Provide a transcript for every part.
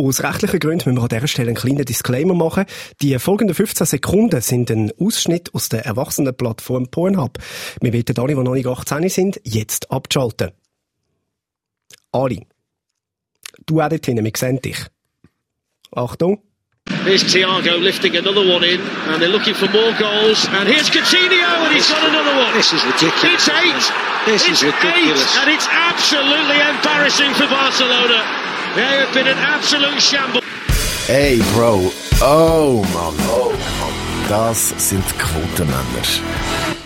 Aus rechtlichen Gründen müssen wir an dieser Stelle einen kleinen Disclaimer machen. Die folgenden 15 Sekunden sind ein Ausschnitt aus der Erwachsenenplattform Pornhub. Wir bitten alle, die noch nicht 18 sind, jetzt abzuschalten. Ali. Du auch dort hinten, wir sehen dich. Achtung. Here's Thiago lifting another one in, and they're looking for more goals. And here's Coutinho, and he's got another one. This is ridiculous. It's eight. This it's is ridiculous. eight, and it's absolutely embarrassing for Barcelona. They have been an absolute shambles. Hey, Bro. Oh, Mann. Oh, Mann. Das sind Quotenmänner.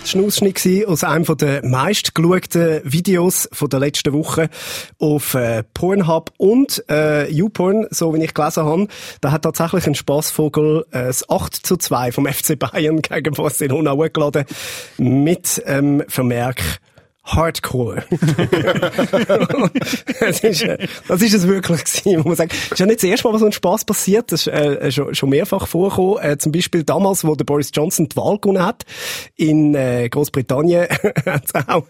Das war ein Ausschnitt aus einem der meistgeschauten Videos der letzten Woche auf äh, Pornhub und äh, YouPorn, so wie ich gelesen habe. Da hat tatsächlich ein Spaßvogel äh, das 8 zu 2 vom FC Bayern gegen Barcelona hochgeladen mit ähm, Vermerk Hardcore. das, ist, äh, das ist es wirklich gewesen, muss man sagen. Es ist ja nicht das erste Mal, wo so ein Spass passiert. Das ist äh, schon, schon mehrfach vorgekommen. Äh, zum Beispiel damals, wo der Boris Johnson die Wahl gewonnen hat. In äh, Großbritannien hat auch,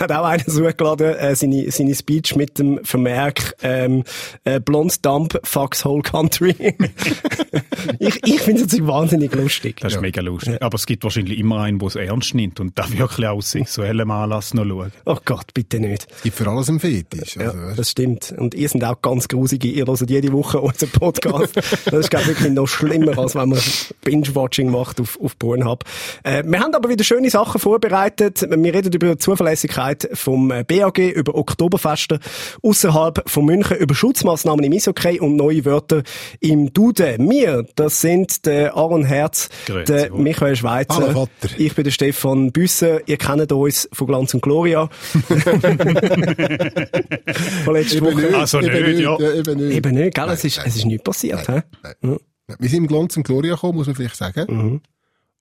hat auch einer so hochgeladen, äh, seine, seine Speech mit dem Vermerk ähm, äh, Blond Dump fucks whole country. ich ich finde es wahnsinnig lustig. Das ist ja. mega lustig. Aber es gibt wahrscheinlich immer einen, der es ernst nimmt und da wirklich aus sexuellem Anlass noch schaut. Oh Gott, bitte nicht. Es gibt für alles einen Fetisch. Also, ja, das stimmt. Und ihr seid auch ganz grusige. Ihr hört jede Woche unseren Podcast. das ist, glaube ich, wirklich noch schlimmer, als wenn man Binge-Watching macht auf, auf Pornhub. Äh, wir haben aber wieder schöne Sachen vorbereitet. Wir reden über die Zuverlässigkeit vom BAG, über Oktoberfeste außerhalb von München, über Schutzmaßnahmen im Isokay und neue Wörter im Duden. Wir, das sind der Aaron Herz, Grüezi, der Michael Schweizer. Hallo, ich bin der Stefan Büsser. Ihr kennt uns von Glanz und Gloria. von letzter Woche. Also nicht, nicht, ja. ja. Eben nicht, eben nicht gell? Nein, es, ist, nein. es ist nichts passiert. Nein, nein. Ja. Wir sind im Glanz und Gloria gekommen, muss man vielleicht sagen. Mhm.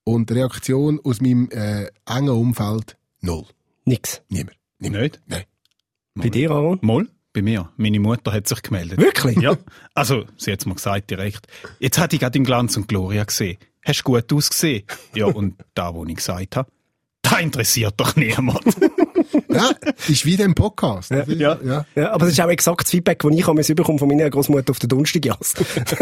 Und die Reaktion aus meinem äh, engen Umfeld, null. Nix. Niemand. Niemand. Nicht? Nein. Bei dir, Aaron? Moll? Bei mir. Meine Mutter hat sich gemeldet. Wirklich? Ja. Also, sie hat es mir gesagt direkt. Jetzt hatte ich gerade in Glanz und Gloria gesehen. Hast du gut ausgesehen? Ja, und da, wo ich gesagt habe, da interessiert doch niemand. ja, ist wie im Podcast. Ja. Ja. ja. ja. aber das ist auch exakt das Feedback, das ich bekomme von meiner Großmutter auf der Donnerstagjass.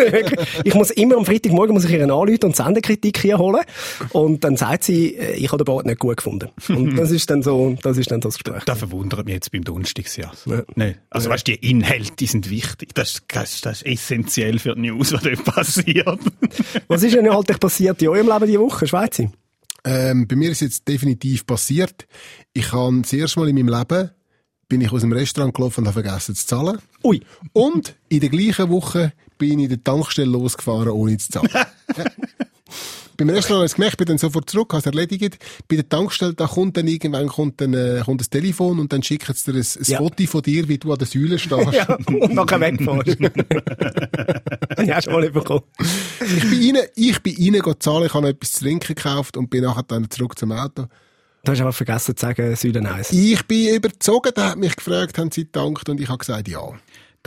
ich muss immer am Freitagmorgen muss ich ihr anrufen und Sendekritik hier holen. Und dann sagt sie, äh, ich habe den Bart nicht gut gefunden. Und das ist dann so, das ist dann das Gespräch. Das verwundert mich jetzt beim Donnerstagsjass. Ja. Nee. Also, ja. weißt du, die Inhalte, die sind wichtig. Das, das, das ist essentiell für die News, was dort passiert. was ist denn inhaltlich passiert in eurem Leben diese Woche, Schweizer? Ähm, bei mir ist jetzt definitiv passiert. Ich habe das erste Mal in meinem Leben bin ich aus dem Restaurant gelaufen und habe vergessen zu zahlen. Ui. Und in der gleichen Woche bin ich in der Tankstelle losgefahren, ohne zu zahlen. Beim Restaurant habe ich es gemerkt, bin dann sofort zurück, habe es erledigt. Bei der Tankstelle, da kommt dann irgendwann kommt dann, äh, kommt das Telefon und dann schickt es dir ein, ein ja. Foto von dir, wie du an der Säule stehst. ja, und nachher wegfährst. ja, hast du mal bekommen. Ich bin rein, ich bin rein zahlen, ich habe noch etwas zu trinken gekauft und bin nachher dann zurück zum Auto. Du hast aber vergessen zu sagen, Süden 1. Ich bin überzogen, der hat mich gefragt, haben sie gedankt und ich habe gesagt, ja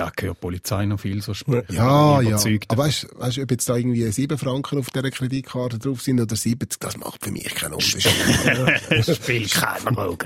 da gehört die Polizei noch viel so spät. Ja, ja. Aber weißt du, ob jetzt da irgendwie 7 Franken auf dieser Kreditkarte drauf sind oder 70, das macht für mich keinen Unterschied. das spielt keine Rolle.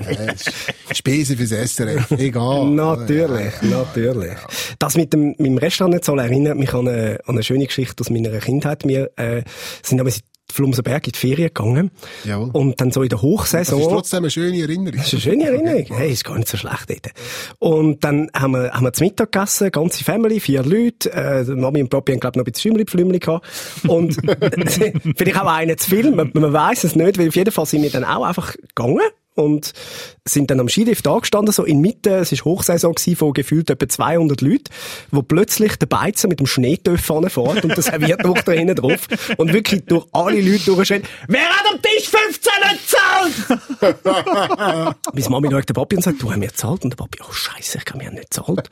Spesen fürs SRF, egal. Natürlich, natürlich. Das mit dem, mit dem Restaurant nicht so erinnert mich an eine, an eine schöne Geschichte aus meiner Kindheit. Wir äh, sind aber Flumsenberg in die Ferien gegangen. Jawohl. Und dann so in der Hochsaison. Das ist trotzdem eine schöne Erinnerung. Das ist eine schöne Erinnerung. Hey, ist gar nicht so schlecht dort. Und dann haben wir, haben wir zu Mittag gegessen, ganze Family, vier Leute. Äh, Mami und Papi haben, glaube ich, noch ein bisschen Schümmeli-Pflümeli gehabt. Und vielleicht auch einen zu viel. Man, man weiss es nicht, weil auf jeden Fall sind wir dann auch einfach gegangen und sind dann am Skilift angestanden, so in Mitte, es war Hochsaison gewesen, von gefühlt etwa 200 Leuten, wo plötzlich der Beizer mit dem Schneetöff fährt und der Serviertwoch da hinten drauf und wirklich durch alle Leute durchschreit, wer hat am Tisch 15 nicht gezahlt? Bis Mami schaut der Papi und sagt, du hast mir gezahlt und der Papi, oh Scheiße, ich habe mir nicht gezahlt.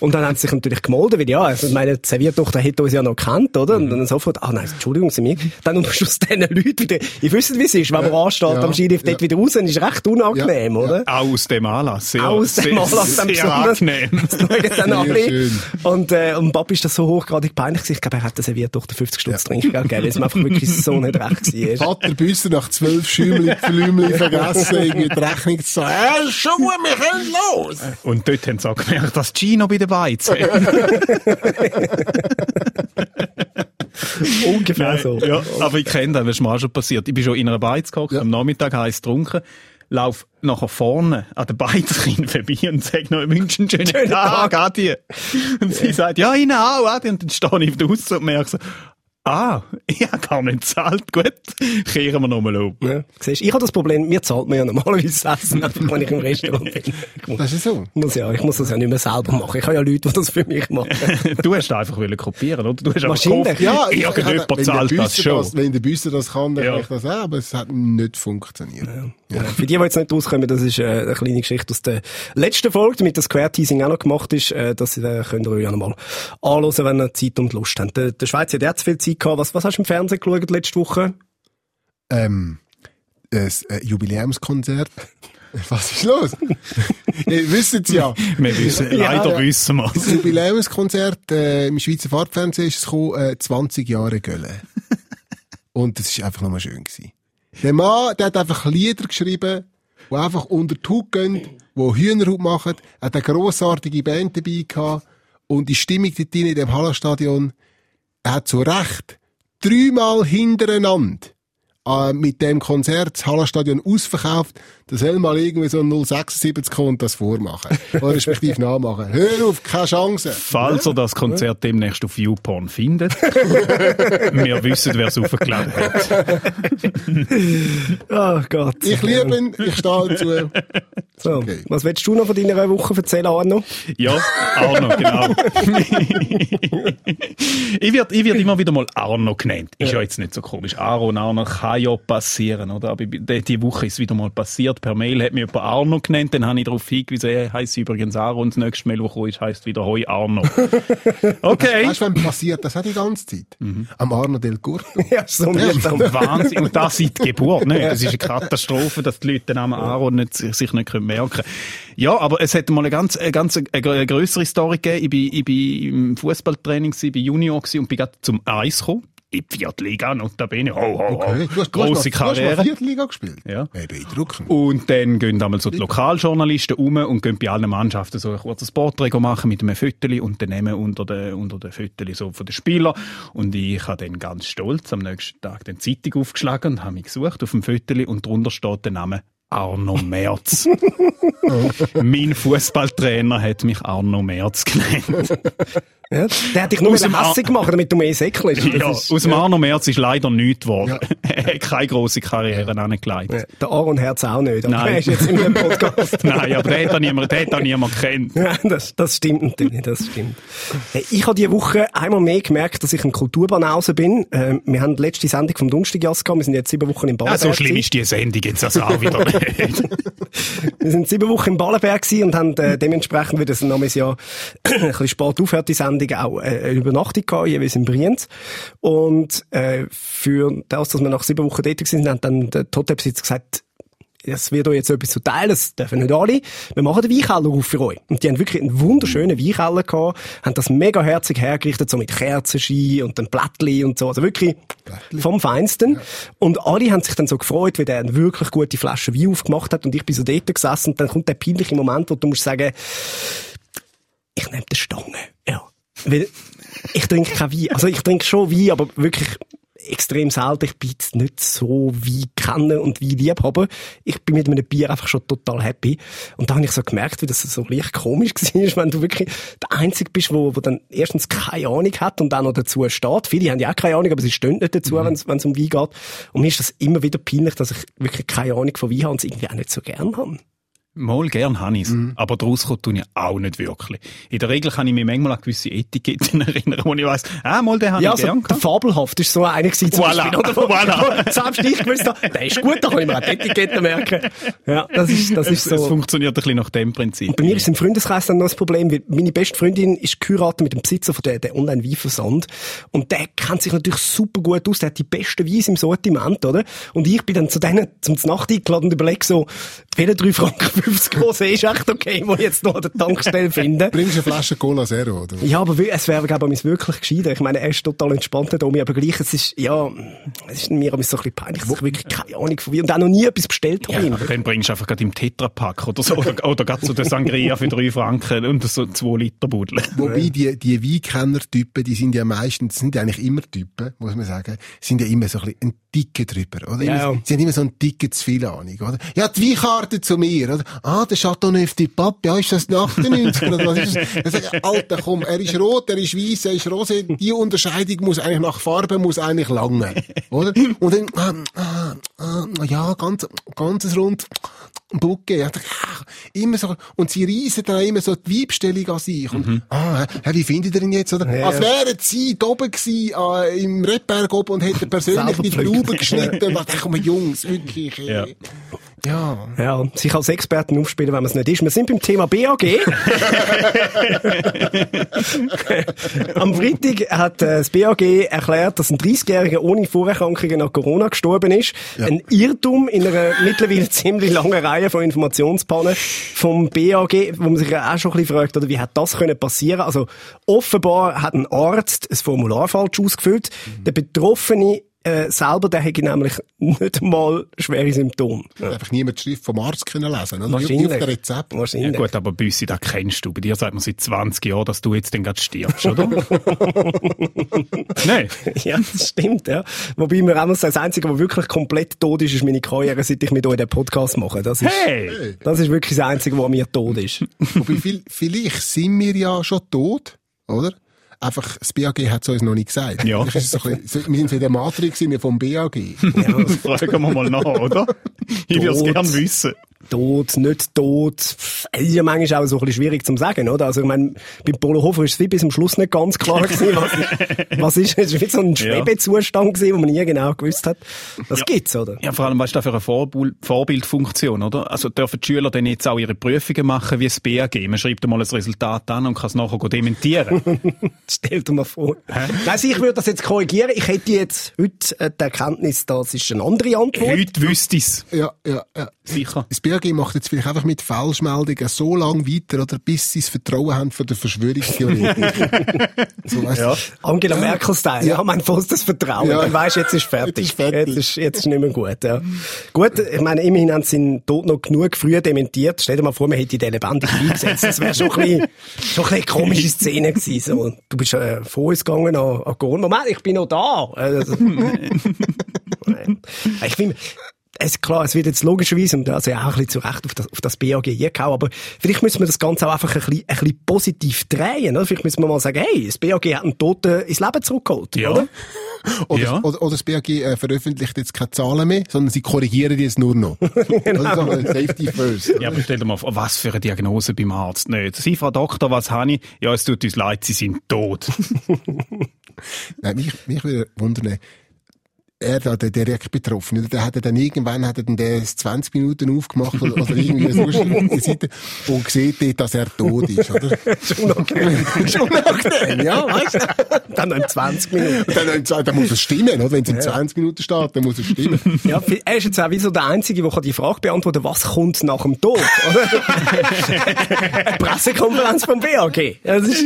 Und dann haben sie sich natürlich gemeldet, weil ja, also meine Serviertochter hätte uns ja noch gekannt, oder? Und dann sofort, ah nein, Entschuldigung, sie mir. Dann unterschluss diesen Leuten wieder, ich wüsste, wie es ist, wenn man ansteht ja, am Skilift ja. dort wieder raus, dann ist recht recht unangenehm, Ja, oder? Auch aus dem Anlass. Sehr, Aus dem sehr, Anlass sehr besonders. angenehm. Das dann Sehr alle. Und, äh, und Papi ist das so hochgradig peinlich gewesen. Ich glaube, er hat das serviert durch den 50 Stutz Trinkgeld, gell? Weil es mir einfach wirklich so nicht recht war. Vater Büsser nach zwölf Schümli, Flümli vergessen, irgendwie die Rechnung zu sagen, äh, schon gut, wir können los. Und dort haben sie auch gemerkt, dass Gino bei den hat. Ungefähr so. Ja, aber ich kenne das, das ist mir auch schon passiert. Ich bin schon in einer Beiz gehockt, Ja. am Nachmittag heiß getrunken, lauf nachher vorne an der Beizkin vorbei und sag noch, ich wünsche einen schönen Schönen Tag, Adi. Und sie sagt, ja, Ihnen auch, Adi. Und dann stehe ich draussen und merke so, ah, ich habe gar nicht gezahlt, gut, kehren wir nochmal um. Ja, siehst, ich habe das Problem, mir zahlt man ja normalerweise das Essen, wenn ich im Restaurant bin. Ich muss, Das ist so. muss ja, ich muss das ja nicht mehr selber machen. Ich habe ja Leute, die das für mich machen. Du hast einfach wollen kopieren, oder? Du hast Wahrscheinlich. Ja, irgendjemand der zahlt das Büsser schon. Das, wenn der Büsser das kann, dann Ja. kann ich das auch, aber es hat nicht funktioniert. Ja. Für die, die jetzt nicht rauskommen, das ist äh, eine kleine Geschichte aus der letzten Folge, damit das Queer-Teasing auch noch gemacht ist. Äh, das äh, könnt ihr euch ja noch mal anhören, wenn ihr Zeit und Lust habt. Der, der Schweizer hat jetzt viel Zeit gehabt. Was, was hast du im Fernsehen geschaut letzte Woche? Ähm, ein äh, Jubiläumskonzert. Was ist los? Ihr wisst es ja. Wir wissen, Ja, leider ja. wissen wir. Das Jubiläumskonzert äh, im Schweizer Fahrtfernsehen ist es gekommen, äh, 20 Jahre Gölle. Und das ist einfach nochmal schön gewesen. Der Mann, der hat einfach Lieder geschrieben, die einfach unter die Haut gehen, die Hühnerhaut machen, hat eine grossartige Band dabei gehabt und die Stimmung dort in dem Hallenstadion, er hat zu Recht dreimal hintereinander äh, mit dem Konzert das Hallenstadion ausverkauft, da soll mal irgendwie so ein 076 kommen und das vormachen. Oder respektive nachmachen. Hör auf, keine Chance. Falls ihr das Konzert demnächst auf YouPorn findet, wir wissen, wer es aufgeladen hat. Oh Gott. Ich liebe ihn, ich stehe dazu. So, okay. was willst du noch von deiner Woche erzählen, Arno? Ja, Arno, genau. ich werde ich werd immer wieder mal Arno genannt. Ist ja jetzt nicht so komisch. Aaron, Arno kann ja passieren, oder? Aber die, die Woche ist es wieder mal passiert. Per Mail hat mir jemand Arno genannt, dann habe ich darauf hingewiesen, er heisst übrigens Aaron. Und das nächste Mail, das kommt, ist, heisst wieder Hoi Arno. Okay. Weißt du, wenn passiert das auch die ganze Zeit? Am Arno del Curto. Ja, so mühsam. Wahnsinn. Und das seit Geburt, ne? Das ist eine Katastrophe, dass die Leute den Namen Aaron nicht, sich nicht können merken können. Ja, aber es hätte mal eine ganz, eine ganz, eine, eine grössere Story gegeben. Ich bin, ich bin im Fußballtraining gewesen, bin Junior und bin gerade zum Eis gekommen. In die Viertliga, notabene. Ho, ho, ho. Okay. Du hast, du Grosse hast, mal, du hast Karriere. Viertliga gespielt. Ja. Hey, beeindruckend. Und dann gehen einmal so die Lokaljournalisten um und gehen bei allen Mannschaften so ein kurzes Porträt machen mit einem Föteli und dann nehmen unter den, unter den Föteli so von den Spielern. Und ich habe dann ganz stolz am nächsten Tag die Zeitung aufgeschlagen und habe mich gesucht auf dem Föteli und drunter steht der Name Arno Merz. mein Fußballtrainer hat mich Arno Merz genannt. Ja, der hat dich nur Aus dem hässig gemacht, damit du mehr säckelst. Ja, ist- aus dem Arno Merz ist leider nichts geworden. er hat keine grosse Karriere angelegt. Ja, der Aaron Herz auch nicht. aber Nein. Er ist jetzt in einem Podcast. Nein, aber den hat auch niemand, den hat auch niemand kennt. Ja, das, das stimmt natürlich, das stimmt. Ich habe diese Woche einmal mehr gemerkt, dass ich ein Kulturbanause bin. Ähm, wir haben die letzte Sendung vom Donnerstagjass gehabt, wir sind jetzt sieben Wochen im Ja, Ballenberg. so schlimm ist die Sendung jetzt also auch wieder. Wir sind sieben Wochen im Ballenberg und haben äh, dementsprechend, wie das ein Jahr ein bisschen spät aufhört, die Sendung auch äh, eine Übernachtung gehabt, jeweils in Brienz. Und äh, für das, dass wir nach sieben Wochen dort sind, hat dann der Hotelbesitzer gesagt, es wird euch jetzt etwas zu teilen, das dürfen nicht alle. Wir machen den Weinkeller auf für euch. Und die haben wirklich einen wunderschönen Weinkeller gehabt, haben das mega herzig hergerichtet, so mit Kerzenschein und dann Blättli und so. Also wirklich vom Feinsten. Und alle haben sich dann so gefreut, wie der eine wirklich gute Flasche Wein aufgemacht hat und ich bin so dort gesessen und dann kommt der peinliche Moment, wo du musst sagen, ich nehme die Stange. Ja. Weil ich trinke kein Wein. Also ich trinke schon Wein, aber wirklich extrem selten. Ich bin jetzt nicht so Wein kennen und Wein lieb haben. Ich bin mit einem Bier einfach schon total happy. Und da habe ich so gemerkt, wie das so leicht komisch war, wenn du wirklich der Einzige bist, wo, wo dann erstens keine Ahnung hat und auch noch dazu steht. Viele haben ja auch keine Ahnung, aber sie stehen nicht dazu, wenn es wenn es um Wein geht. Und mir ist das immer wieder peinlich, dass ich wirklich keine Ahnung von Wein habe und es irgendwie auch nicht so gern habe. Mal gern habe ich's. Aber daraus kommt tue ich auch nicht wirklich. In der Regel kann ich mich manchmal an gewisse Etiketten erinnern, wo ich weiss, ah, mal den habe Ja, ich also, gern der. Fabelhaft ist so einer gewesen, zum Voilà. Beispiel, oder? Voilà. selbst ich gewusst habe, der ist gut, da kann ich mir auch die Etiketten merken. Ja, das ist, das ist Es, es so. funktioniert ein bisschen nach dem Prinzip. Bei mir ist im Freundeskreis dann noch das Problem, weil meine beste Freundin ist geheiratet mit dem Besitzer von der, der Online-Weinversand. Und der kennt sich natürlich super gut aus, der hat die besten Weise im Sortiment, oder? Und ich bin dann zu denen zum Nacht eingeladen und überlege so, welche 3 Franken 50 große ist echt okay, wo ich jetzt noch an der Tankstelle finde. Bringst du eine Flasche Cola Zero, oder? Ja, aber es wäre, glaube ich, wirklich gescheiter. Ich meine, er ist total entspannt da aber gleich, es ist, ja, es ist mir so ein bisschen peinlich, dass ich wirklich keine Ahnung von wie und auch noch nie etwas bestellt habe. Ja, aber dann bringst du einfach gerade im Tetrapack oder so, oder, oder gerade so den Sangria für drei Franken und so zwei Liter Budel. Wobei, die, die Weinkenner-Typen, die sind ja meistens, sind ja eigentlich immer Typen, muss man sagen, sind ja immer so ein bisschen ein Ticken drüber, oder? Ja, ja. Sie haben immer so einen Ticken zu viel Ahnung, oder? Ja, die Weinkarte zu mir, oder? Ah, der Chateauneuf du Pape, ja, ist das 98 oder was ist das? Dann sag ich, Alter, komm, er ist rot, er ist weiss, er ist rosé, die Unterscheidung muss eigentlich nach Farbe, muss eigentlich lange, oder? Und dann, ah, ah, ah, ja, ganz, ganzes rund, Bucke, ja, immer so, und sie reisen dann immer so die Weibstellung an sich. Und, ah, hä, wie findet ihr ihn jetzt, oder? Ja, Als ja. wären sie da oben gewesen, äh, im Redberg oben und hätten persönlich die. Trauben geschnitten. Und dachte, komm, Jungs, wirklich, äh, Ja. Ja. Ja, sich als Experten aufspielen, wenn man es nicht ist. Wir sind beim Thema BAG. Am Freitag hat äh, das BAG erklärt, dass ein 30-Jähriger ohne Vorerkrankungen an Corona gestorben ist. Ein Irrtum in einer mittlerweile ziemlich langen Reihe von Informationspannen vom BAG, wo man sich ja auch schon ein bisschen fragt, oder wie hat das können passieren? Also offenbar hat ein Arzt ein Formular falsch ausgefüllt. Der Betroffene äh, selber, der hätte nämlich nicht mal schwere Symptome. Ja. Einfach niemand die Schrift vom Arzt können lesen? Wie Wahrscheinlich. auf Rezept. Ja Wahrscheinlich. gut, aber Büssi, das kennst du. Bei dir sagt man seit 20 Jahren, dass du jetzt dann gerade stirbst, oder? Nein. Ja, das stimmt, ja. Wobei mir auch das Einzige, was wirklich komplett tot ist, ist meine Karriere, seit ich mit euch den Podcast mache. Das ist, Hey! das ist wirklich das Einzige, was mir tot ist. Wobei, viel, vielleicht sind wir ja schon tot, oder? Einfach, das BAG hat es uns noch nicht gesagt. Ja. Ist so ein bisschen, wir sind in der Matrix vom BAG. Das fragen wir mal nach, oder? Ich würde es gerne wissen. Tot, nicht tot. Ist ja manchmal auch so ein bisschen schwierig zu sagen, oder? Also, ich meine, beim Polo Hofer ist es wie bis zum Schluss nicht ganz klar gewesen, was, was ist. Es ist wie so ein Schwebezustand gewesen, wo man nie genau gewusst hat. Das Ja. gibt's, oder? Ja, vor allem, was ist da für eine Vorbild Vorbildfunktion, oder? Also dürfen die Schüler dann jetzt auch ihre Prüfungen machen wie das BAG? Man schreibt einmal ein Resultat an und kann es nachher dementieren. Stell dir mal vor. Nein, also ich würde das jetzt korrigieren. Ich hätte jetzt heute äh, die Erkenntnis, das ist eine andere Antwort. Heute wüsste ich's. Ja, ja, ja. Sicher. Das BAG macht jetzt vielleicht einfach mit Falschmeldungen so lange weiter, oder, bis sie das Vertrauen haben für den Verschwörungstheoretiker. so, weißt Ja. Angela Merkel-Style. Ja, mein vollstes Vertrauen. Ja. Dann weisst, jetzt ist fertig. Jetzt ist fertig. Jetzt ist, jetzt ist nicht mehr gut, ja. Gut, ich meine, immerhin haben sie ihn tot noch genug früh dementiert. Stell dir mal vor, man hätte den lebendig eingesetzt. Das wäre schon ein bisschen, schon ein bisschen eine komische Szene gewesen. So, du bist äh, vor uns gegangen an, an Gorn. Moment, ich bin noch da. Also, ich finde, es, klar, es wird jetzt logischerweise, und also ja auch ein bisschen zu Recht auf das, auf das BAG eingehauen, aber vielleicht müssen wir das Ganze auch einfach ein bisschen, ein bisschen positiv drehen, oder? Vielleicht müssen wir mal sagen, hey, das BAG hat einen Toten ins Leben zurückgeholt, Ja. oder? Oder, Ja. oder, oder das BAG äh, veröffentlicht jetzt keine Zahlen mehr, sondern sie korrigieren die jetzt nur noch. Genau. also, äh, Safety first. Ja, aber stell dir mal vor, was für eine Diagnose beim Arzt. Nicht. Sie, Frau Doktor, was habe ich? Ja, es tut uns leid, Sie sind tot. Nein, mich, mich würde wundern, er da, der direkt betroffen, der hat dann irgendwann, hat er dann der 20 Minuten aufgemacht oder, oder irgendwie so Seite und sieht dort, dass er tot ist, oder? Schon nachdem. Schon nachdem, ja, weißt du? Dann noch in 20 Minuten. Und Dann, dann, dann muss es stimmen, oder? Wenn es in 20 Minuten steht, dann muss es stimmen. Ja, er ist jetzt auch wie so der Einzige, der die Frage beantworten kann, was kommt nach dem Tod, oder? Pressekonferenz vom BAG. Ja, Das ist,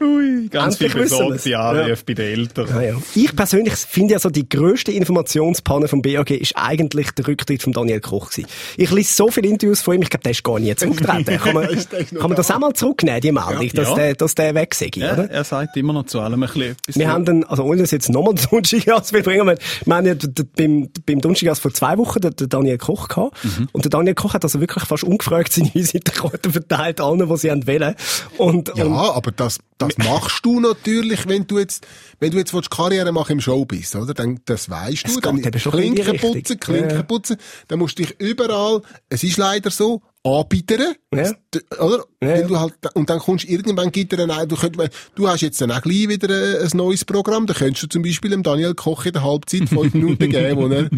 Ui, ganz viel besorgte Anrufe bei den Eltern. Ja, ja. Ich persönlich finde ja so, die grösste Informationspanne vom BAG ist eigentlich der Rücktritt von Daniel Koch gewesen. Ich lese so viele Interviews von ihm, ich glaube, der ist gar nie zurückgetreten. Kann man, kann man das da? auch mal zurücknehmen, die Meldung, Ja. dass. Der, dass der weg sei, Ja, oder? er sagt immer noch zu allem ein bisschen etwas. Wir haben dann, also ohne das jetzt nochmal den will bringen, wir, wir haben ja beim, beim Donnerstag vor zwei Wochen den, den Daniel Koch gehabt. Und der Daniel Koch hat also wirklich fast ungefragt seine Visitenkarten verteilt, allen, die sie haben wollen. Und, Ja, und aber das, das machst du natürlich, wenn du jetzt, wenn du jetzt willst, Karriere machen im Showbiz, oder? Dann, das weißt du. Es Dann Klinken putzen, Klinken putzen. Dann musst du dich überall, es ist leider so, anbieten. Ja. Oder? Ja, Weil ja. du halt, und dann kommst du irgendwann gibt er dann, du, könnt, du hast jetzt dann auch gleich wieder ein, ein neues Programm, da könntest du zum Beispiel dem Daniel Koch in der Halbzeit fünf Minuten geben, wo er,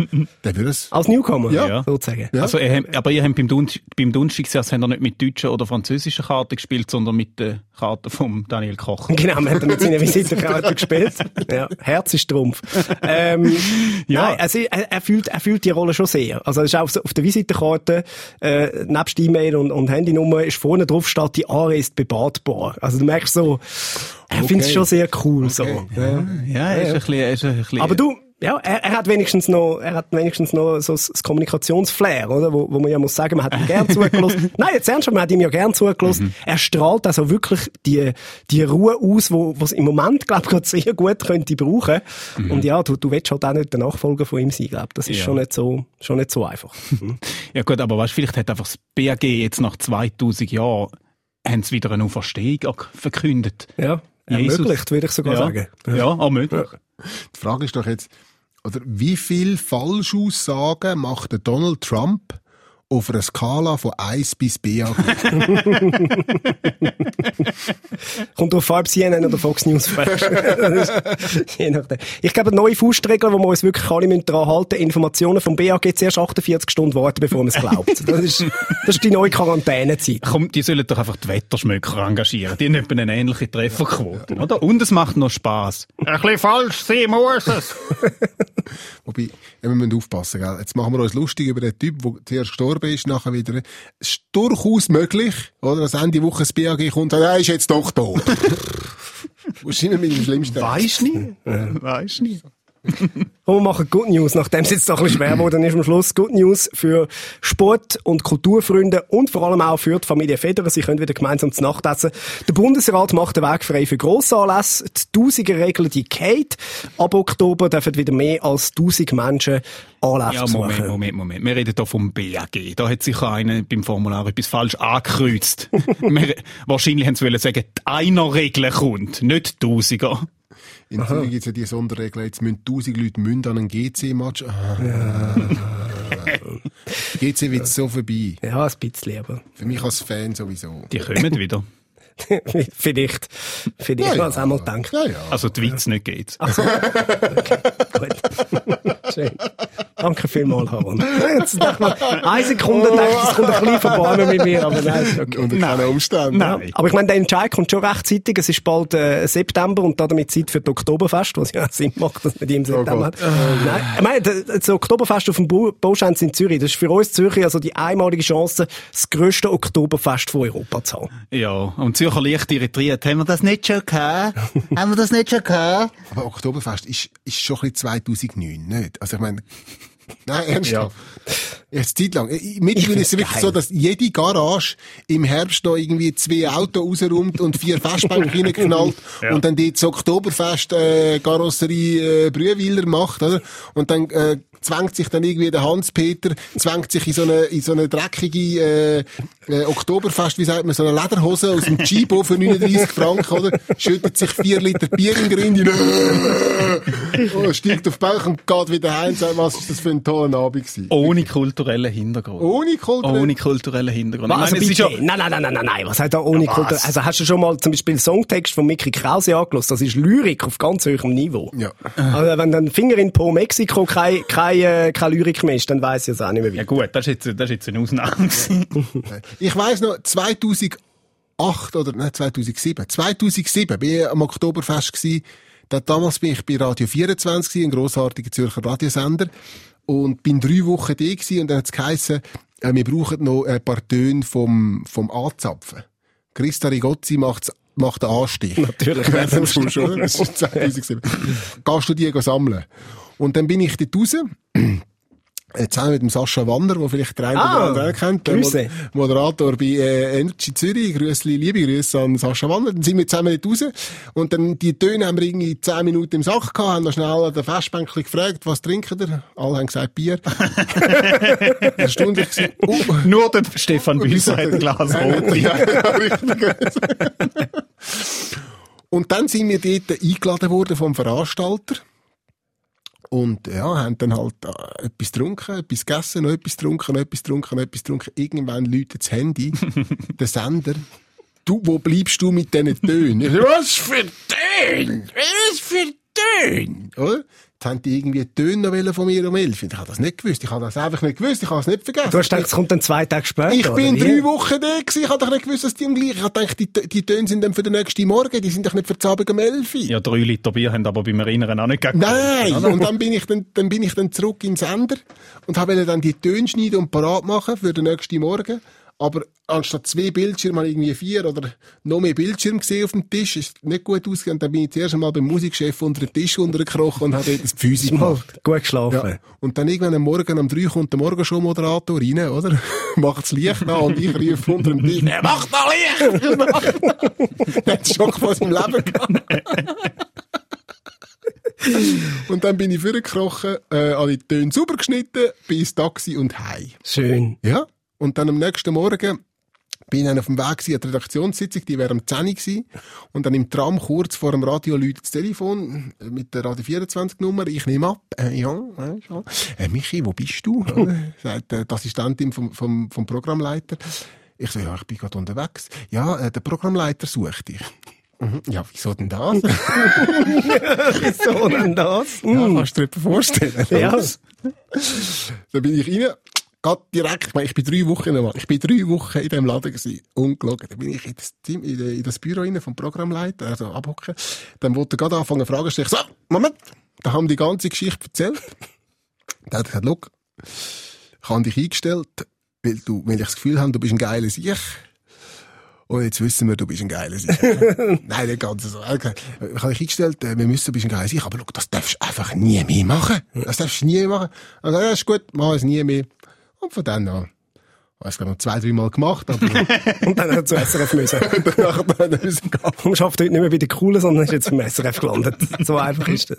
der würde es, Als Newcomer, Ja. sozusagen. Ja. Also, ihr habt, aber ihr habt beim, Dun beim Dunstigsjahr habt ihr nicht mit deutschen oder französischen Karten gespielt, sondern mit den Karten vom Daniel Koch. Genau, man hat mit seiner Visitenkarte gespielt. Ja, Herz ist Trumpf. Ähm, Ja. Nein, also er, er, fühlt, er fühlt die Rolle schon sehr. Also es ist auch so auf der Visitenkarte, äh, nebst E-Mail und, und Handynummer ist vorne drauf steht, die Aare ist bebatbar. Also du merkst so, er findet es schon sehr cool. So. Ja. Ja, er ist ein bisschen, ist ein bisschen Aber du, ja, er, er hat wenigstens noch, er hat wenigstens noch so das Kommunikationsflair, oder? Wo, wo man ja muss sagen, man hat ihm gern zugelassen. Nein, jetzt ernsthaft, man hat ihm ja gern zugelassen. Er strahlt also wirklich die, die Ruhe aus, wo, was im Moment, glaub ich, gerade sehr gut könnte brauchen. Und ja, du, du willst halt auch nicht der Nachfolger von ihm sein, glaub. Das ist Ja. schon nicht so, schon nicht so einfach. Ja gut, aber weißt, vielleicht hat einfach das BAG jetzt nach 2000 Jahren haben sie wieder eine Auferstehung verkündet. ja, Jesus. ermöglicht, würde ich sogar ja. sagen. Ja, auch möglich. die Frage ist doch jetzt, oder wie viel Falschaussagen macht Donald Trump auf einer Skala von 1 bis BAG? Kommt auf Farb CNN oder Fox News ist- Je nachdem. Ich glaube, eine neue Faustregel, wo wir uns wirklich alle müssen daran halten Informationen vom BAG zuerst 48 Stunden warten, bevor man es glaubt. Das ist, das ist die neue Quarantänezeit. Komm, die sollen doch einfach die Wetterschmöcker engagieren. Die haben eine ähnliche Trefferquote, oder? Und es macht noch Spass. Ein bisschen falsch sein muss es. Wobei, wir müssen aufpassen, gell? Jetzt machen wir uns lustig über den Typ, der zuerst gestorben ist, nachher wieder. Es ist durchaus möglich, oder? Dass Ende Woche das BAG kommt und sagt, er ist jetzt doch tot. Immer mit dem Schlimmsten? Weisst nie. Weisst nie. Und wir machen Good News, nachdem es jetzt doch ein bisschen schwer wurde, dann ist am Schluss Good News für Sport- und Kulturfreunde und vor allem auch für die Familie Federer. Sie können wieder gemeinsam zu Nacht essen. Der Bundesrat macht den Weg frei für Grossanlässe. Die Tausiger-Regel, die geht. Ab Oktober dürfen wieder mehr als 1000 Menschen Anlässe Ja. Moment, Moment, Moment. Wir reden hier vom BAG. Da hat sicher einer beim Formular etwas falsch angekreuzt. Wir, wahrscheinlich haben sie wollen sagen, die Einer-Regel kommt, nicht Tausiger. In Zürich gibt es ja die Sonderregel, jetzt müssen 1000 Leute müssen an einen GC-Match. Ah. GC wird so vorbei. Ja, ein bisschen, aber Für mich als Fan sowieso. Die kommen wieder. vielleicht, vielleicht, Ja, ja. was einmal denkt. Ja, ja. Also die Witz nicht geht. Ach so. Okay, gut. Schön. Danke vielmals, Haron. Jetzt dachte man, eine Sekunde dachte ich, es kommt ein bisschen verbarmen mit mir, aber nein, ist okay. Unter keinen Umständen. Nein. Aber ich meine, der Entscheid kommt schon rechtzeitig. Es ist bald äh, September und damit Zeit für das Oktoberfest, was ja Sinn macht, dass man die im September Gott. hat. Nein, ich meine, das Oktoberfest auf dem Bau- Bauschanz in Zürich, das ist für uns Zürcher also die einmalige Chance, das grösste Oktoberfest von Europa zu haben. Ja, und Zürcher leicht irritiert. Haben wir das nicht schon gehabt? Haben wir das nicht schon gehabt? Aber Oktoberfest ist, ist schon ein bisschen 2009, nicht? Also ich meine, nein, ernsthaft. Jetzt Zeit lang. Ich- Mittlerweile ist es wirklich geil. so, dass jede Garage im Herbst noch irgendwie zwei Autos rausräumt und vier Festbänke reinknallt Ja. und dann die das Oktoberfest äh, Karosserie äh, Brühwiler macht, oder? Und dann äh, zwängt sich dann irgendwie der Hans-Peter, zwängt sich in so eine, in so eine dreckige äh, äh, Oktoberfest, wie sagt man, so eine Lederhose aus dem Chibo für 39 Franken, oder? Schüttet sich vier Liter Bier in den Grind oh, steigt auf den Bauch und geht wieder heim und sagt, was ist das für ein toller Abend gewesen? Ohne kulturellen Hintergrund. Ohne Kultur. Ohne kulturellen Hintergrund. Ich Also meine, bitte, ja, nein, nein, nein, nein, nein, nein, was hat da ohne Ja, was? Kultur? Also hast du schon mal zum Beispiel den Songtext von Mickey Krause angelost? Das ist Lyrik auf ganz hohem Niveau. Ja. Also wenn dann Finger in Po Mexiko kein, kein, äh, keine Lyrik mehr ist, dann weiss ich es auch nicht mehr ja wie. gut, das ist jetzt, das ist jetzt eine Ausnahme. gewesen. Ich weiss noch, 2008 oder, nein, 2007. 2007 bin ich am Oktoberfest gsi. Da, damals bin ich bei Radio 24 gsi, ein grossartiger Zürcher Radiosender. Und bin drei Wochen da gsi und dann hat's geheissen, äh, wir brauchen noch ein paar Töne vom, vom Anzapfen. Christa Rigozzi macht's macht den Anstich. Natürlich, das sonst? schon. Das ist 2007. Gehst du die sammeln? Und dann bin ich dort raus. äh, Zusammen mit dem Sascha Wanner, der vielleicht der eine Ah, oder andere kennt. der Grüße. Mo- Moderator bei äh, Energy Zürich. Grüßli, liebe Grüße an Sascha Wanner. Dann sind wir zusammen dort raus. Und dann, die Töne haben wir irgendwie 10 Minuten im Sack gehabt, haben noch schnell an der Festbänkchen gefragt, was trinken ihr? Alle haben gesagt Bier. Erstaunlich gewesen. Uh, Nur der Stefan Büsser hat ein Glas Rot. ja, richtig. Und dann sind wir dort eingeladen worden vom Veranstalter. Und ja, haben dann halt äh, etwas getrunken, etwas gegessen, noch etwas getrunken, noch etwas getrunken, noch etwas getrunken. Irgendwann läutet das Handy, der Sender. Du, wo bleibst du mit diesen Tönen? Was für Töne? Was für Töne? Oder? Jetzt haben die irgendwie Töne von mir um elf. Ich habe das nicht gewusst. Ich habe das einfach nicht gewusst. Ich habe es nicht vergessen. Du hast gedacht, es kommt dann zwei Tage später, Ich bin wie? drei Wochen da gewesen. Ich habe doch nicht gewusst, dass die am gleichen. Ich habe gedacht, die, die Töne sind dann für den nächsten Morgen. Die sind doch nicht für den Abend um elf. Ja, drei Liter Bier haben aber beim Erinnern auch nicht gegeben. Nein! Und dann bin ich dann, dann bin ich dann zurück im Sender und habe dann die Töne schneiden und parat machen für den nächsten Morgen. Aber anstatt zwei Bildschirme habe ich irgendwie vier oder noch mehr Bildschirme gesehen auf dem Tisch. Ist nicht gut ausgegangen. Dann bin ich zuerst einmal beim Musikchef unter den Tisch untergekrochen und habe dort das Mal gemacht. gut geschlafen. Ja. Und dann irgendwann am Morgen um drei kommt der Morgenshow-Moderator rein, oder? Macht das Licht an und ich rufe unter dem Tisch, «Er macht noch Licht! Der hat Schock von seinem Leben gehabt. und dann bin ich vorgekrochen, äh, alle Töne sauber geschnitten, bin ins Taxi und heim. Schön. Ja. Und dann am nächsten Morgen bin ich dann auf dem Weg an die Redaktionssitzung, die wäre am 10 Uhr gewesen. Und dann im Tram kurz vor dem Radio läutet das Telefon äh, mit der Radio 24 Nummer. Ich nehme ab. Äh, ja, äh, schon. Äh, Michi, wo bist du? Sagt äh, die Assistentin vom, vom, vom Programmleiter. Ich so, ja, ich bin gerade unterwegs. Ja, äh, der Programmleiter sucht dich. Mhm. Ja, wieso denn das? Wieso denn das? Ja, kannst du dir etwas vorstellen? Ja. Dann bin ich rein, grad direkt, ich ich bin drei Wochen, mal- ich bin drei Wochen in dem Laden gewesen, ungelogen. Dann bin ich in das, Team, in, das Büro rein vom Programmleiter, also abhocken. Dann wollte er gerade anfangen Fragen stellen. Ich so, Moment! Da haben die ganze Geschichte erzählt. Dann hat er gesagt, look, ich habe dich eingestellt, weil du, weil ich das Gefühl habe, du bist ein geiler Sieg. Und jetzt wissen wir, du bist ein geiler Sieg. Nein, nicht ganz so. Okay. Ich habe dich eingestellt, äh, wir müssen, du bist ein geiler Sieg, aber look, das darfst du einfach nie mehr machen. Das darfst du nie mehr machen. Also, ja, ist gut, mach es nie mehr. Und von dann an, ich habe es noch zwei, drei Mal gemacht, aber Und dann hat er zu SRF müssen. danach dann müssen gehen. Und schafft heute nicht mehr bei den Coolen, sondern ist jetzt im SRF gelandet. So einfach ist das.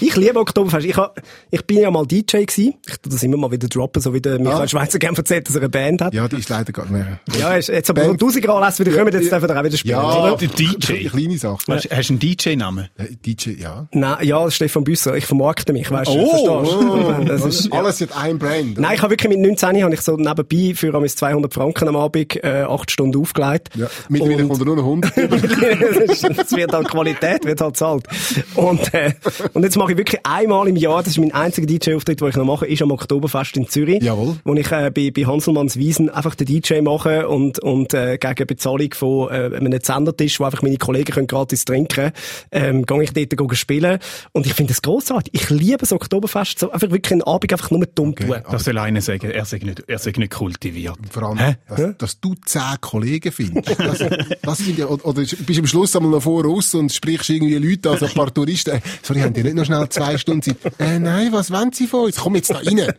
Ich liebe Oktoberfest. Ich, hab, ich bin ja mal DJ gewesen. Ich tu das immer mal wieder droppen, so wie der Michael Ah. Schweizer gerne erzählt, dass er eine Band hat. Ja, Ja, die ist leider gar nicht mehr. ist jetzt aber, Band- die Musikanlässe wieder kommen, jetzt Ja, dürfen wir auch wieder spielen, Ja, oder? Der DJ. Kleine Sache. Hast, hast du einen DJ-Namen? Äh, DJ, ja. Nein, ja, Stefan Büsser. Ich vermarkte mich, weißt du? Oh, verstehst du? Das ist, Alles hat ein Brand. Nein, ich habe wirklich mit 19 habe ich so nebenbei für amigs 200 Franken am Abend äh, acht Stunden aufgelegt. Ja, mittlerweile Und- kommt er nur noch 100 über. das wird halt Qualität, wird halt zahlt. Und, äh, und jetzt mache ich wirklich einmal im Jahr, das ist mein einziger DJ-Auftritt, den ich noch mache, ist am Oktoberfest in Zürich. Jawohl. Wo ich äh, bei, bei Hanselmanns Wiesen einfach den DJ mache und, und äh, gegen Bezahlung von äh, einem Zendertisch, wo einfach meine Kollegen können gratis trinken ähm, gehe ich dort gehen spielen. Und ich finde das grossartig. Ich liebe das Oktoberfest, so einfach wirklich einen Abend einfach nur dumm tun. Das soll einer sagen, er sei nicht, er sei nicht kultiviert. Vor allem, Hä? dass, dass du zehn Kollegen findest. Das, das sind ja, oder, oder bist am Schluss einmal noch vor raus und sprichst irgendwie Leute, also ein paar Touristen. Äh, sorry, haben die nicht noch schnell zwei Stunden Zeit? Äh, nein, was wollen sie von uns? Komm jetzt da rein.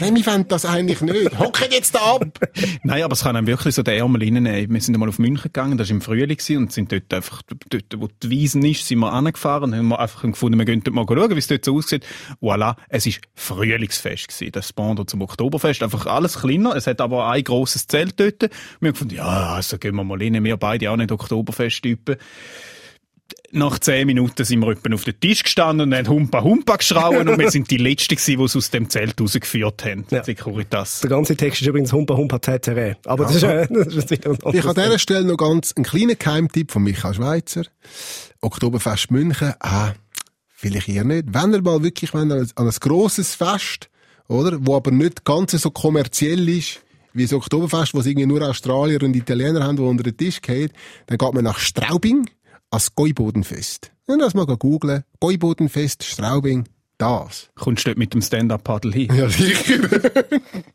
Nein, wir wollen das eigentlich nicht. Hocken jetzt da ab. Nein, aber es kann einem wirklich so den Ärmel reinnehmen. Wir sind einmal auf München gegangen, das war im Frühling und sind dort einfach, dort, wo die Wiesen ist, sind wir angefahren und haben einfach gefunden, wir gehen dort mal schauen, wie es dort so aussieht. Voilà, es ist Frühlingsfest gewesen, das Pendant zum Oktoberfest. Einfach alles kleiner, es hat aber ein grosses Zelt dort. Wir haben gefunden, ja, also gehen wir mal rein, wir beide auch nicht Oktoberfest-Typen. Nach zehn Minuten sind wir etwa auf den Tisch gestanden und haben Humpa Humpa geschrauen und wir sind die Letzten gewesen, die es aus dem Zelt rausgeführt haben. Ja. Securitas. Der ganze Text ist übrigens Humpa Humpa Tätere. Aber das ist, äh, das ist wieder ein Ich an dieser Stelle noch ganz einen kleinen Geheimtipp von Michael Schweizer. Oktoberfest München, ah, vielleicht eher nicht. Wenn ihr mal wirklich, wenn ihr an ein grosses Fest, oder, wo aber nicht ganz so kommerziell ist, wie das Oktoberfest, wo es irgendwie nur Australier und Italiener haben, die unter den Tisch gehen, dann geht man nach Straubing ans Gäubodenfest. Und das mal googeln. Gäubodenfest, Straubing, das. Kommst du dort mit dem Stand-Up-Paddle hin? Ja, sicher.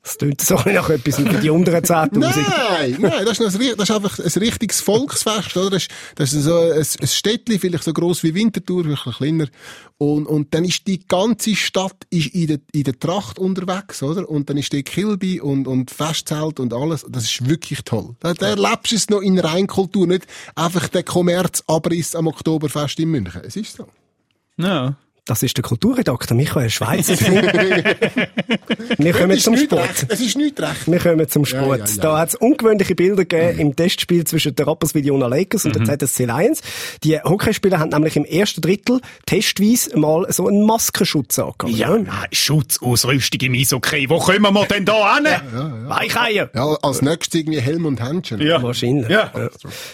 Das klingt so nach etwas für die unteren 10.000. Nein, nein, das ist, ein, das ist einfach ein richtiges Volksfest, oder? Das ist, das ist so ein, ein Städtli, vielleicht so gross wie Winterthur, vielleicht ein kleiner. Und, und dann ist die ganze Stadt ist in der, in der Tracht unterwegs, oder? Und dann ist der Kilby und, und Festzelt und alles. Das ist wirklich toll. Da, da erlebst du es noch in Reinkultur, nicht einfach der Kommerzabriss am Oktoberfest in München. Es ist so. Ja. Das ist der Kulturredakteur Michael Schweizer. Wir kommen zum Sport. Es ist nicht recht. Wir kommen zum Sport. Ja, ja, ja. Da hat es ungewöhnliche Bilder gegeben im Testspiel zwischen den Rapperswil Jona Lakers und den ZSC Lions. Die Hockeyspieler haben nämlich im ersten Drittel testweise mal so einen Maskenschutz angehabt. Ja, nein, Schutzausrüstung im Eishockey. Wo kommen wir denn da hin? Weicheier! Ja, als nächstes irgendwie Helm und Händchen. Ja. Wahrscheinlich. Ja.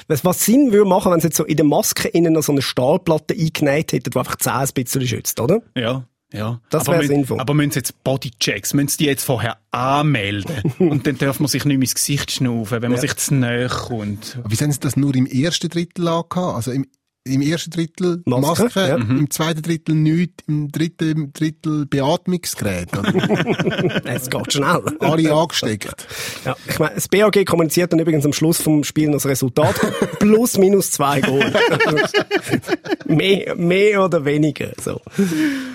Was, was Sinn würde machen, wenn sie jetzt so in der Maske innen noch so eine Stahlplatte eingenäht hätten, die einfach die Zähne ein bisschen schützt, oder? Ja. Ja. Das aber wär müssen- sinnvoll. Aber müssen sie jetzt Bodychecks, müssen sie die jetzt vorher anmelden? und dann darf man sich nicht mehr ins Gesicht schnaufen, wenn man sich zu nahe kommt. Aber Wie haben sie das nur im ersten Drittel angehabt? Also im, im ersten Drittel Maske, Maske, ja. im zweiten Drittel nichts, im dritten Drittel Beatmungsgerät. Es geht schnell. Alle angesteckt. Ja, ich meine, das BAG kommuniziert dann übrigens am Schluss vom Spiel noch das Resultat. Plus, minus zwei Goal. mehr, mehr oder weniger, so.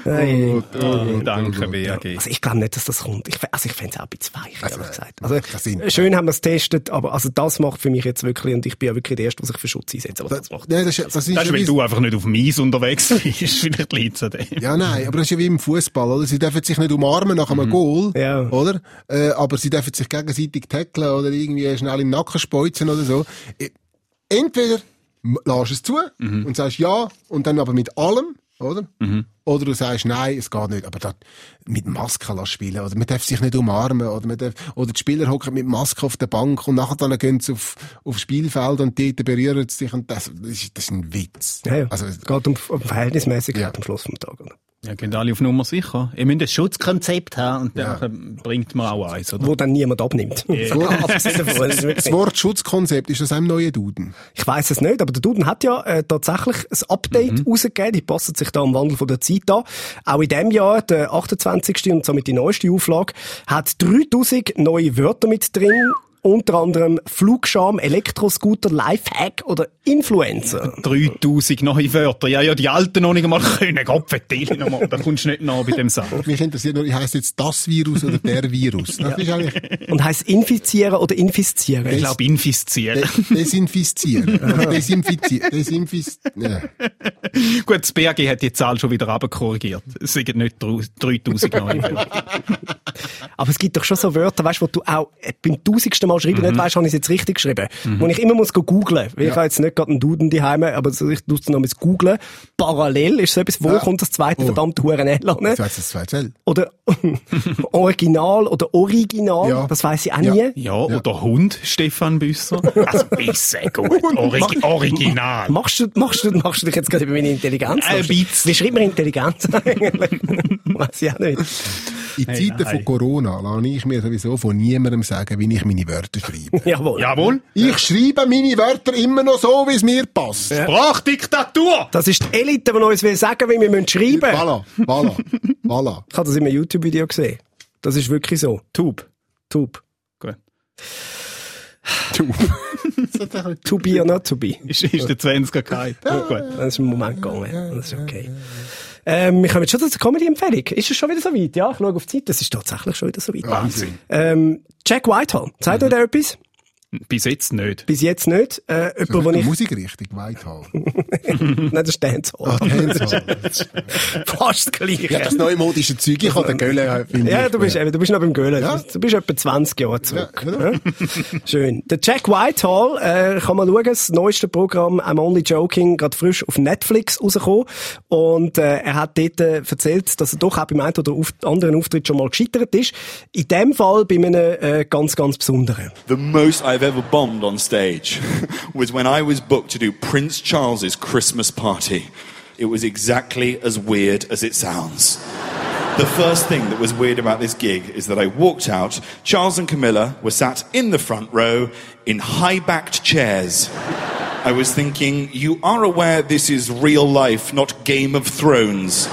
Hey. Oh, danke, BAG. Also ich glaube nicht, dass das kommt. Ich, also ich fände es auch ein bisschen weich, ehrlich gesagt. Also, schön haben wir es getestet, aber also das macht für mich jetzt wirklich, und ich bin ja wirklich der Erste, der sich für Schutz einsetzt, aber das macht Nein, das ist, das ist Das ist, wie- du einfach nicht auf dem Eis unterwegs bist. Vielleicht liegt es an dem. Ja, nein, aber das ist ja wie im Fußball, oder? Sie dürfen sich nicht umarmen nach einem Goal, Ja. oder? Äh, aber sie dürfen sich gegenseitig tackeln oder irgendwie schnell in den Nacken speuzen oder so. Äh, Entweder lässt es zu und sagst ja und dann aber mit allem, oder? Oder du sagst nein, es geht nicht. Aber da, mit Maske spielen oder man darf sich nicht umarmen oder man darf, oder die Spieler hocken mit Maske auf der Bank und nachher dann gehen sie auf, aufs Spielfeld und dort berühren sie sich und das, das, ist, das ist ein Witz. Ja, ja. Also, es geht um, um Verhältnismäßigkeit Ja. am Schluss vom Tag. Oder? Ja, gehen alle auf Nummer sicher. Ihr müsst ein Schutzkonzept haben und dann bringt man auch eins, oder? Wo dann niemand abnimmt. Davon, das Wort Schutzkonzept, ist das im neuen Duden? Ich weiß es nicht, aber der Duden hat ja äh, tatsächlich ein Update rausgegeben. Die passen sich da am Wandel von der Zeit an. Auch in diesem Jahr, der 28. und somit die neueste Auflage, hat 3000 neue Wörter mit drin. Unter anderem Flugscham, Elektroscooter, Lifehack oder Influencer. 3000 neue Wörter. Ja, ja, die alten noch nicht einmal können. Gott nochmal. Da kommst du nicht nach bei dem Sachen. Mich interessiert nur, heisst jetzt das Virus oder der Virus? Das ist eigentlich Und heisst infizieren oder infizieren? Ich glaube, infizieren. de desinfizieren. Desinfizieren. Desinfiz ja. Gut, das BAG hat die Zahl schon wieder runterkorrigiert. Es sind nicht 3000 neue Wörter. Aber es gibt doch schon so Wörter, weißt, wo du auch äh, beim tausendsten Mal schreiben nicht weißt, habe ich es jetzt richtig geschrieben. Wo ich immer muss go googlen. Weil ich habe jetzt nicht gerade einen Duden daheim, aber so, ich muss noch mal googlen. Parallel ist so etwas, wo Ja. kommt das zweite Oh. verdammte Huren an? Das heißt das zweite Zell. Oder Original oder Original, Ja. das weiß ich auch Ja. nie. Ja, oder Hund, Stefan Büsser. Also, ist sehr gut. Origi Original. Machst du, machst du, machst du dich jetzt gerade über meine Intelligenz? Ein bisschen. Wie schreibt man Intelligenz eigentlich? weiß ich auch nicht. In Zeiten nein. von Corona lasse ich mir sowieso von niemandem sagen, wie ich meine Wörter schreibe. Jawohl. Jawohl. Ich schreibe meine Wörter immer noch so, wie es mir passt. Sprachdiktatur! Das ist die Elite, die uns will sagen, wie wir müssen schreiben müssen. Voilà, voilà, voilà. Ich habe das in einem YouTube-Video gesehen. Das ist wirklich so. Tube. Tube. Gut. Du. To be or not to be. Ist, ist der 20er gehalten. Gut. Das ist ein Moment gegangen. Das ist okay. Ähm, wir kommen jetzt schon zur Comedy-Empfehlung. Ist es schon wieder so weit? Ja, ich schaue auf die Zeit. Das ist tatsächlich schon wieder so weit. Wahnsinn. Ähm, Jack Whitehall. Sagt euch der etwas? Bis jetzt nicht. Bis jetzt nicht. Äh, jemand, wo ist ich... Musikrichtung, Whitehall. Nein, das ist Dancehall. Ah, Dancehall. Fast das Gleiche. Ja, das neumodische Zeug, ich habe den Gölle, finde Ja, du bist, eben, du bist noch beim Göhlen. Ja. Du bist etwa 20 Jahre zurück. Ja, genau. Ja? Schön. Der Jack Whitehall, äh, kann man schauen, das neueste Programm I'm Only Joking, gerade frisch auf Netflix rausgekommen. Und äh, er hat dort äh, erzählt, dass er doch auch beim einen oder auf anderen Auftritt schon mal gescheitert ist. In dem Fall bei einem äh, ganz, ganz besonderen. The most I've ever bombed on stage was when I was booked to do Prince Charles's Christmas party. It was exactly as weird as it sounds. The first thing that was weird about this gig is that I walked out, Charles and Camilla were sat in the front row in high backed chairs. I was thinking, you are aware this is real life, not Game of Thrones.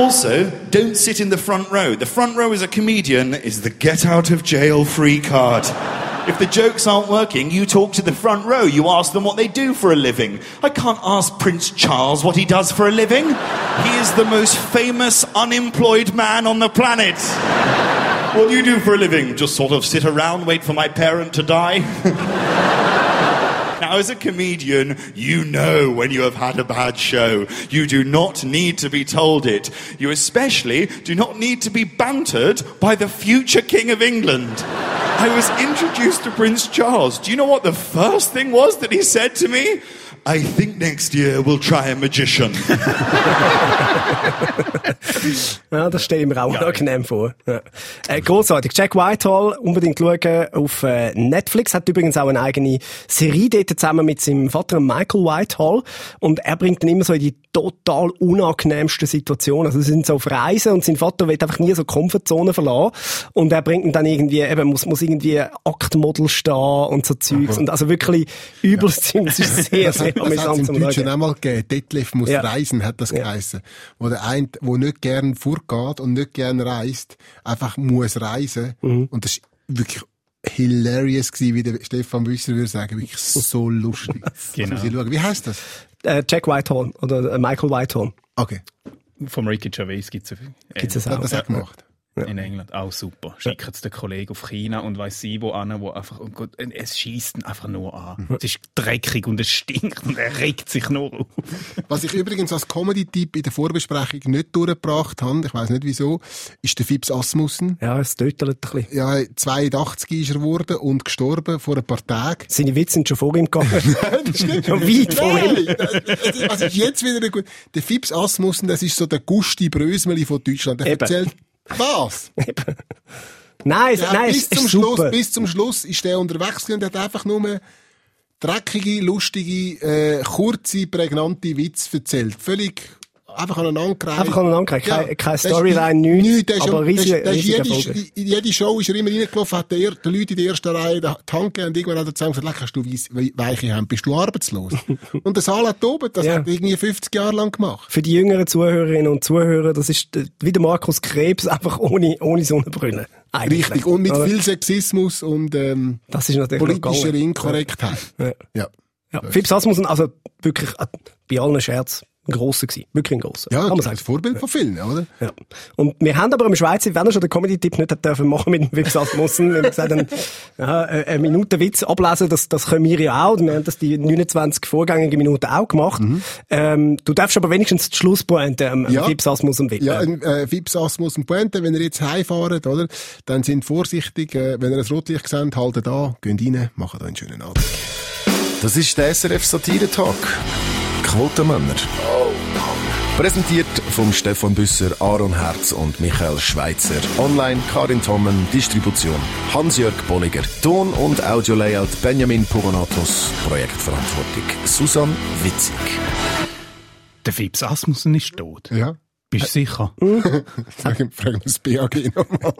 Also, don't sit in the front row. The front row as a comedian is the get out of jail free card. If the jokes aren't working, you talk to the front row. You ask them what they do for a living. I can't ask Prince Charles what he does for a living. He is the most famous unemployed man on the planet. What do you do for a living? Just sort of sit around, wait for my parent to die? Now, as a comedian, you know when you have had a bad show. You do not need to be told it. You especially do not need to be bantered by the future King of England. I was introduced to Prince Charles. Do you know what the first thing was that he said to me? I think next year we'll try a magician. Ja, das stelle ich mir auch unangenehm vor. Ja. Äh, großartig. Jack Whitehall, unbedingt schauen auf äh, Netflix. Hat übrigens auch eine eigene Serie dort zusammen mit seinem Vater Michael Whitehall. Und er bringt dann immer so in die total unangenehmsten Situationen. Also sie sind so auf Reisen und sein Vater will einfach nie so Komfortzone verlassen. Und er bringt ihn dann irgendwie, eben, muss, muss irgendwie Aktmodel stehen und so Zeugs. Und also wirklich übelst. Ja. Es ist sehr, sehr Das hat es im Deutschen Schauen. auch mal gegeben. Detlef muss Ja. reisen, hat das Ja. geheissen. Wo der eine, wo nicht gern vorgeht und nicht gern reist, einfach muss reisen. Mhm. Und das ist wirklich hilarious gewesen, wie der Stefan Büsser würde sagen. Wirklich so lustig. Genau. Wie heißt das? Äh, Jack Whitehall oder äh, Michael Whitehall. Okay. Vom Ricky Gervais gibt es Gibt's das Hat auch? das auch gemacht. In England auch super. Schickt es den Kollegen auf China und weiss sie wo an, wo einfach, und Gott, es schießt ihn einfach nur an. Mhm. Es ist dreckig und es stinkt und er regt sich nur auf. Was ich übrigens als Comedy-Tipp in der Vorbesprechung nicht durchgebracht habe, ich weiß nicht wieso, ist der Fips Asmussen. Ja, es tötelt ein bisschen. Ja, 82 ist er geworden und gestorben vor ein paar Tagen. Seine Witze sind schon vor ihm gegangen. schon weit vor ihm. Was ist jetzt wieder gut? Der Fips Asmussen, das ist so der Gusti Brösmeli von Deutschland. Der Eben. erzählt, was? Nein, Der nein, bis ist zum super. Schluss, bis zum Schluss ist der unterwegs und hat einfach nur dreckige, lustige, äh, kurze, prägnante Witze erzählt. Völlig einfach aneinander gereiht. Einfach aneinander gereiht. Keine- keine das Storyline, nichts, nichts. Das aber das riesig- ist, das ist riesig jede, jede Show ist er immer reingelaufen, hat der, der Leute in der ersten Reihe die Hand gegeben und irgendwann hat er zusammen gesagt, «Leck, hast du weiche Hände, bist du arbeitslos? und der Saal hat oben, das Ja. hat er irgendwie 50 Jahre lang gemacht. Für die jüngeren Zuhörerinnen und Zuhörer, das ist äh, wie der Markus Krebs, einfach ohne, ohne Sonnenbrille. Eigentlich. Richtig. Und mit Oder? viel Sexismus und, ähm, Das ist natürlich politischer. Inkorrektheit. Ja. Ja. Ja. Phipps Asmussen, also wirklich äh, bei allen Scherz ein grosser gewesen. Wirklich ein grosser. Ja, Kann man das sagen. ist Vorbild von vielen, oder? Ja. Und wir haben aber im Schweizer, wenn er schon den Comedy-Tipp nicht hat dürfen machen mit dem Phipps Asmussen, wir haben gesagt, haben, ja, äh, eine Minute Witz ablesen, das, das können wir ja auch. Wir haben das die 29 vorgängigen Minuten auch gemacht. Ähm, du darfst aber wenigstens die Schlusspointe am, Mhm. Ja. Phipps Asmussen widmen. Ja, ein äh, Fips Asmus und Puente, wenn ihr jetzt heimfahrt, oder? Dann sind vorsichtig, äh, wenn ihr ein Rotlicht seht, haltet an, geht rein, macht euch einen schönen Abend. Das ist der SRF Satire Talk. Quotenmänner. Präsentiert vom Stefan Büsser, Aaron Herz und Michael Schweitzer. Online Karin Tommen, Distribution Hans-Jörg Bolliger. Ton- und Audio-Layout Benjamin Pogonatos. Projektverantwortung Susan Witzig. Der Phipps Asmussen ist tot. Ja. Bist du sicher? Fragen wir das BAG nochmal.